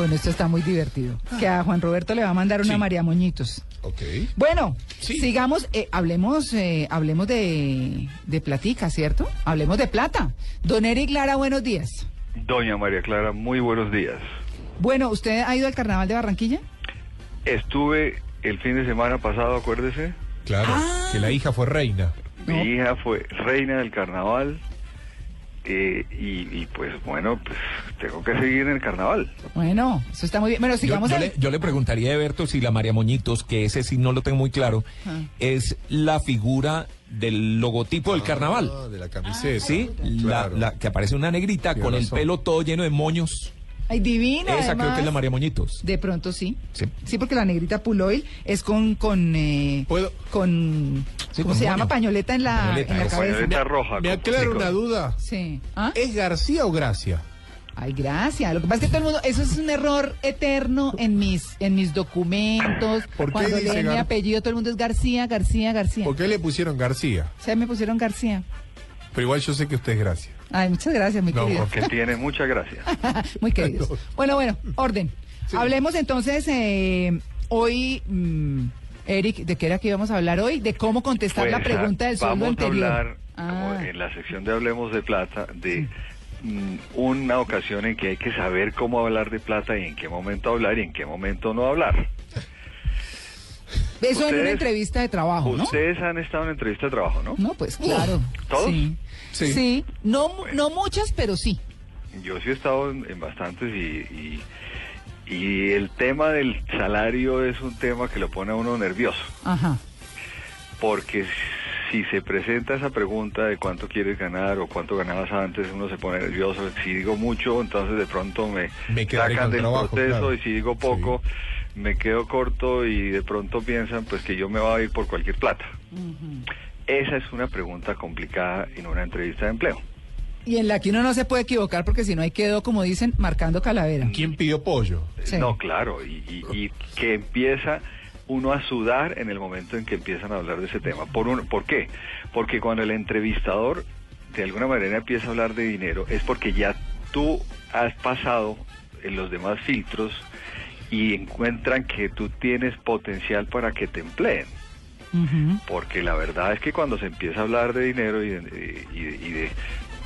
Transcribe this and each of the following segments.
Bueno, esto está muy divertido. Que a Juan Roberto le va a mandar una Sí. María Moñitos. Ok. Bueno, Sí. sigamos, eh, hablemos, eh, hablemos de, de platica, ¿cierto? Hablemos de plata. Don Eric Lara, buenos días. Doña María Clara, muy buenos días. Bueno, ¿usted ha ido al carnaval de Barranquilla? Estuve el fin de semana pasado, acuérdese. Claro, Ah. que la hija fue reina. Mi No. hija fue reina del carnaval. eh, y, y, pues bueno, pues tengo que seguir en el carnaval. Bueno, eso está muy bien. Bueno, Yo, sigamos yo al- le, yo le preguntaría a Berto si la María Moñitos, que ese sí no lo tengo muy claro, Ah. es la figura del logotipo del carnaval. Ah, de la camiseta. ¿Sí? La, Claro. la- que aparece una negrita con el pelo todo lleno de moños. Ay, divina. Esa creo que es la María Moñitos. De pronto sí. Sí. Sí, porque la negrita Puloil es con con eh, ¿Puedo? con Sí, ¿cómo con se moño. llama? Pañoleta en la, Pañoleta, en la eso, cabeza. Pañoleta roja. Me aclaro una duda. Sí. ¿Ah? ¿Es García o Gracia? Ay, gracias. Lo que pasa es que todo el mundo, eso es un error eterno en mis en mis documentos. ¿Por qué Cuando dice leen mi Gar- apellido, todo el mundo es García, García, García. ¿Por qué le pusieron García? O sea, me pusieron García. Pero igual yo sé que usted es Gracia. Ay, muchas gracias, muy No, querido. Que tiene mucha gracia. Muy queridos. Bueno, bueno, orden. Hablemos entonces eh, hoy, mm, Eric, ¿de qué era que íbamos a hablar hoy? De cómo contestar la Pues, pregunta del sueldo Vamos anterior. a hablar, como Ah, en la sección de Hablemos de Plata, de una ocasión en que hay que saber cómo hablar de plata y en qué momento hablar y en qué momento no hablar. eso en una entrevista de trabajo, ¿no? Ustedes han estado en entrevista de trabajo, ¿no? No, pues claro. ¿todos? Sí. Sí. Sí. No, mu- no muchas, pero sí. Yo sí he estado en, en bastantes y, y, y el tema del salario es un tema que lo pone a uno nervioso, Ajá. porque si se presenta esa pregunta de cuánto quieres ganar o cuánto ganabas antes, uno se pone nervioso. Si digo mucho, entonces de pronto me, sacan del trabajo, proceso claro. y si digo poco, me quedo corto y de pronto piensan pues que yo me voy a ir por cualquier plata. Esa es una pregunta complicada en una entrevista de empleo. Y en la que uno no se puede equivocar porque si no ahí quedó, como dicen, marcando calavera. ¿Quién pidió pollo? Sí. No, claro, y, y- y que empieza uno a sudar en el momento en que empiezan a hablar de ese tema. ¿Por, un- ¿Por qué? Porque cuando el entrevistador de alguna manera empieza a hablar de dinero es porque ya tú has pasado en los demás filtros y encuentran que tú tienes potencial para que te empleen. Porque la verdad es que cuando se empieza a hablar de dinero y de, y de- y de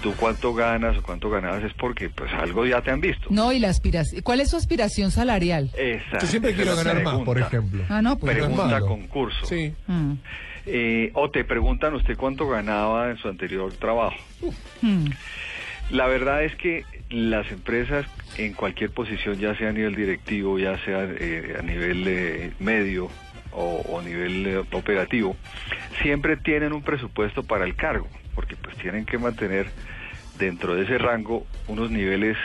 tú cuánto ganas o cuánto ganabas es porque pues algo ya te han visto. No, y la aspiración. ¿Cuál es su aspiración salarial? Esa, Yo siempre quiero ganar más, por pregunta. ejemplo. Ah, no, pues. Pregunta concurso. Sí. Mm, Eh, o te preguntan usted cuánto ganaba en su anterior trabajo. mm. La verdad es que las empresas en cualquier posición, ya sea a nivel directivo, ya sea eh, a nivel eh, medio o, o nivel eh, operativo, siempre tienen un presupuesto para el cargo, porque pues tienen que mantener dentro de ese rango unos niveles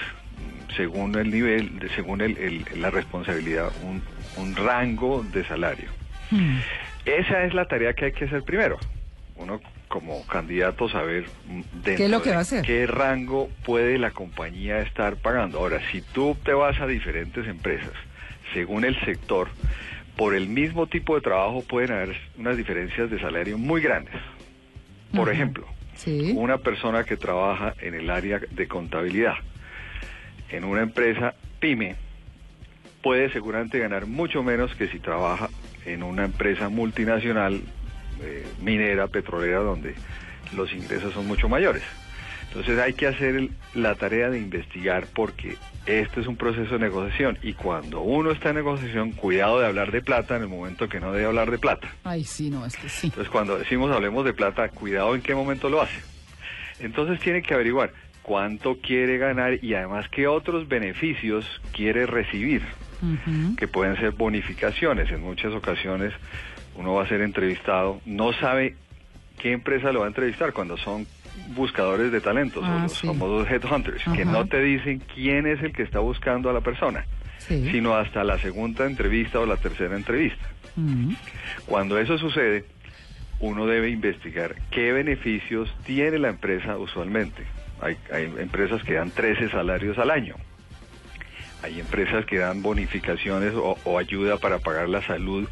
según el nivel, de- según el- el- la responsabilidad, un, un rango de salario. Mm. Esa es la tarea que hay que hacer primero. Uno como candidato saber mm, dentro ¿Qué es lo que de va a hacer? qué rango puede la compañía estar pagando. Ahora, si tú te vas a diferentes empresas, según el sector, por el mismo tipo de trabajo pueden haber unas diferencias de salario muy grandes. Por ejemplo, Una persona que trabaja en el área de contabilidad en una empresa pyme puede seguramente ganar mucho menos que si trabaja en una empresa multinacional eh, minera, petrolera, donde los ingresos son mucho mayores. Entonces hay que hacer el- la tarea de investigar porque este es un proceso de negociación y cuando uno está en negociación, cuidado de hablar de plata en el momento que no debe hablar de plata. Ay, sí, no, es que sí. Entonces, cuando decimos hablemos de plata, cuidado en qué momento lo hace. Entonces, tiene que averiguar cuánto quiere ganar y además qué otros beneficios quiere recibir, que pueden ser bonificaciones. En muchas ocasiones uno va a ser entrevistado, no sabe qué empresa lo va a entrevistar cuando son buscadores de talentos Ah, o los sí. famosos headhunters, que no te dicen quién es el que está buscando a la persona, Sí. sino hasta la segunda entrevista o la tercera entrevista. Cuando eso sucede, uno debe investigar qué beneficios tiene la empresa usualmente. Hay, hay empresas que dan 13 salarios al año. Hay empresas que dan bonificaciones o, o ayuda para pagar la salud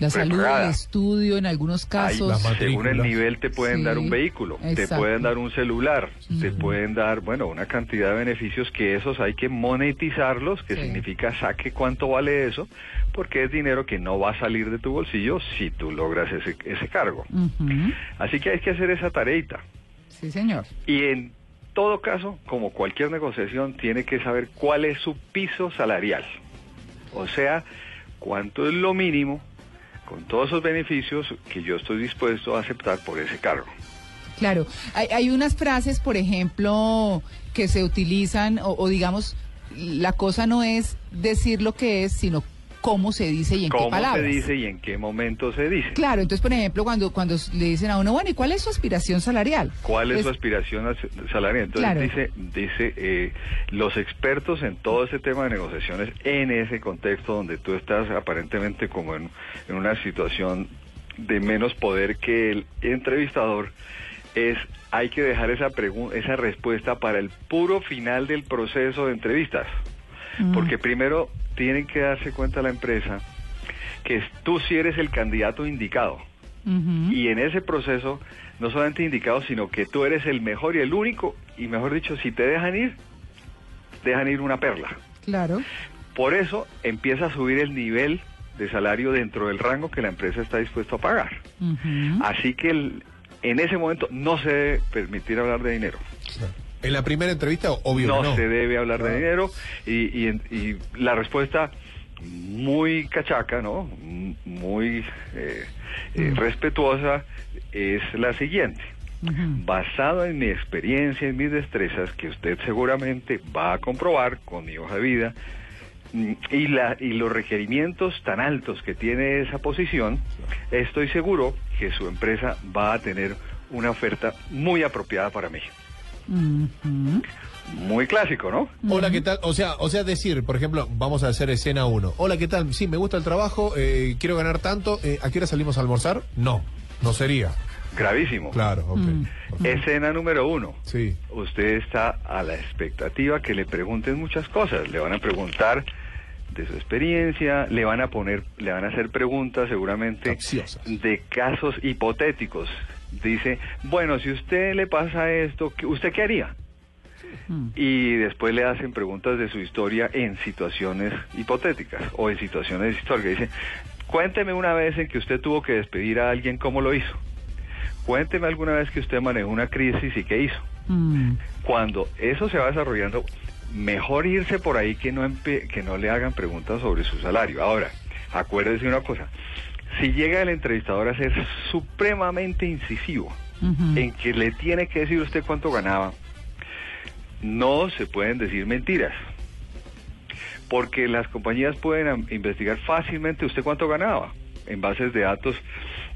La salud, el estudio, en algunos casos. según el nivel te pueden Sí, dar un vehículo, te pueden dar un celular, te pueden dar, bueno, una cantidad de beneficios que esos hay que monetizarlos, que Sí. significa saque cuánto vale eso, porque es dinero que no va a salir de tu bolsillo si tú logras ese, ese cargo. Así que hay que hacer esa tareita. Sí, señor. Y en todo caso, como cualquier negociación, tiene que saber cuál es su piso salarial. O sea, cuánto es lo mínimo con todos esos beneficios que yo estoy dispuesto a aceptar por ese cargo. Claro, hay, hay unas frases, por ejemplo, que se utilizan, o, o digamos, la cosa no es decir lo que es, sino cómo se dice y en qué ¿Cómo se palabras. dice y en qué momento se dice? Claro, entonces, por ejemplo, cuando, cuando le dicen a uno, bueno, ¿y cuál es su aspiración salarial? ¿Cuál es, Es- su aspiración al salarial? Entonces Claro. dice, dice eh, los expertos en todo ese tema de negociaciones en ese contexto donde tú estás aparentemente como en, en una situación de menos poder que el entrevistador, es hay que dejar esa pregunta, esa respuesta para el puro final del proceso de entrevistas. Mm. Porque primero tienen que darse cuenta la empresa que tú sí eres el candidato indicado. Y en ese proceso, no solamente indicado, sino que tú eres el mejor y el único, y mejor dicho, si te dejan ir, dejan ir una perla. Claro. Por eso empieza a subir el nivel de salario dentro del rango que la empresa está dispuesta a pagar. Así que el- en ese momento no se debe permitir hablar de dinero. En la primera entrevista, obvio no, no. se debe hablar de Claro. dinero y, y y la respuesta muy cachaca, ¿no? Muy eh, eh, Mm. respetuosa es la siguiente. Ujú. Basado en mi experiencia y mis destrezas, que usted seguramente va a comprobar con mi hoja de vida, mm, y, la, y los requerimientos tan altos que tiene esa posición, estoy seguro que su empresa va a tener una oferta muy apropiada para Muy clásico, ¿no? Hola, ¿qué tal? O sea, o sea, decir, por ejemplo, vamos a hacer escena 1. Hola, ¿qué tal? Sí, me gusta el trabajo, eh, quiero ganar tanto. eh, ¿A qué hora salimos a almorzar? No, no sería. Gravísimo. Claro, ok. Mm. Escena número uno. Sí. Usted está a la expectativa que le pregunten muchas cosas. Le van a preguntar de su experiencia, le van a poner, le van a hacer preguntas seguramente Capciosas. de casos hipotéticos. Dice, bueno, si usted le pasa esto, ¿qué- ¿usted qué haría? Mm. Y después le hacen preguntas de su historia en situaciones hipotéticas o en situaciones históricas. Dice, cuénteme una vez en que usted tuvo que despedir a alguien, ¿cómo lo hizo? Cuénteme alguna vez que usted manejó una crisis y qué hizo. Mm. Cuando eso se va desarrollando, mejor irse por ahí que no, que no le hagan preguntas sobre su salario. Ahora, acuérdese una cosa, si llega el entrevistador a ser supremamente incisivo en que le tiene que decir usted cuánto ganaba, no se pueden decir mentiras. Porque las compañías pueden investigar fácilmente usted cuánto ganaba en bases de datos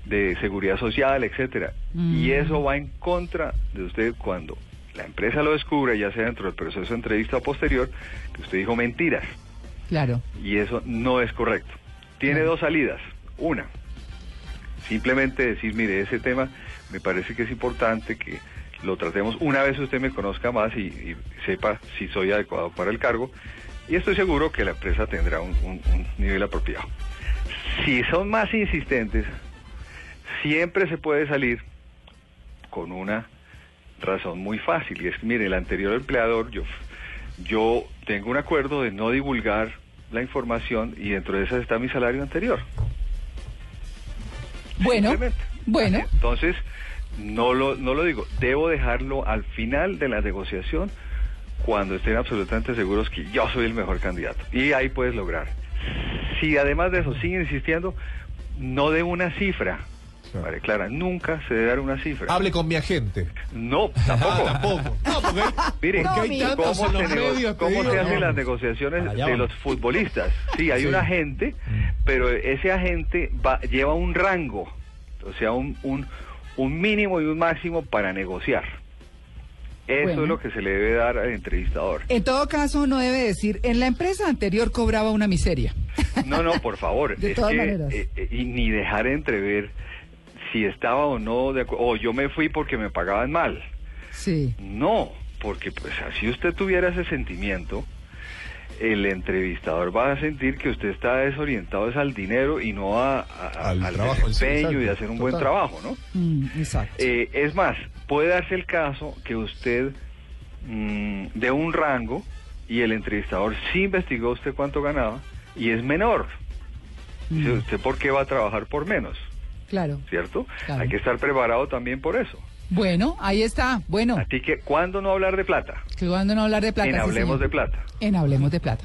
de seguridad social, etcétera. Y Mm. eso va en contra de usted cuando la empresa lo descubra, ya sea dentro del proceso de entrevista o posterior, que usted dijo mentiras. Claro. Y eso no es correcto. Tiene Claro. dos salidas. Una, simplemente decir, mire, ese tema me parece que es importante que lo tratemos una vez usted me conozca más y, sepa si soy adecuado para el cargo. Y estoy seguro que la empresa tendrá un, un- un nivel apropiado. Si son más insistentes, siempre se puede salir con una razón muy fácil. Y es que, mire, el anterior empleador, yo, yo tengo un acuerdo de no divulgar la información y dentro de esa está mi salario anterior. Bueno, Simplemente. bueno. Entonces, no lo, no lo digo, debo dejarlo al final de la negociación cuando estén absolutamente seguros que yo soy el mejor candidato. Y ahí puedes lograr. Si además de eso siguen insistiendo, no de una cifra. María Clara, nunca se debe dar una cifra. Hable con mi agente. No, Ah, tampoco. tampoco. No, porque Mire, No, hay tantos ¿cómo, en se, medios, cómo digo, se hacen no. las negociaciones Allá de los futbolistas? Sí, hay Sí. un agente, pero ese agente va, lleva un rango, o sea, un, un, un mínimo y un máximo para negociar. Eso Bueno. es lo que se le debe dar al entrevistador. En todo caso, no debe decir, en la empresa anterior cobraba una miseria. No, no, por favor. De es todas que, maneras. eh, eh, y ni dejar entrever si estaba o no de acuerdo, o yo me fui porque me pagaban mal. Sí. No, porque pues así usted tuviera ese sentimiento, el entrevistador va a sentir que usted está desorientado es al dinero y no a, a- Al al trabajo sí, desempeño y hacer un buen trabajo, ¿no? Mm, exacto. Eh, es más, puede darse el caso que usted mm, dé un rango y el entrevistador sí investigó usted cuánto ganaba y es menor. Dice, Mm. ¿usted por qué va a trabajar por menos? Claro. ¿Cierto? Claro. Hay que estar preparado también por eso. Bueno, ahí está. Bueno, Así que, ¿cuándo no hablar de plata? que cuando no hablar de plata. en Hablemos de Plata. En Hablemos de Plata.